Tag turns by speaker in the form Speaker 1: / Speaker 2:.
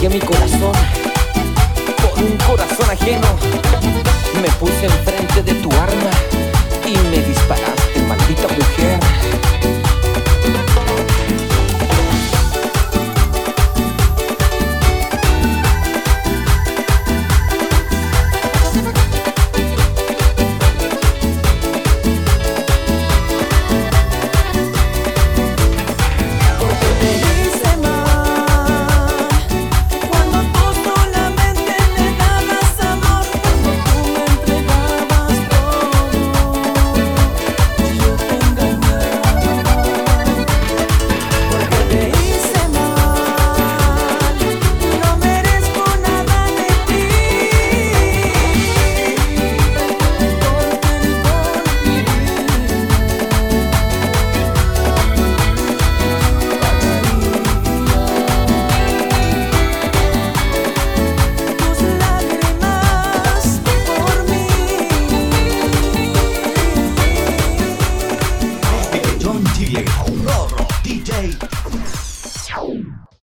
Speaker 1: entregué mi corazón con un corazón ajeno. Me puse enfrente de tu arma y me disparaste.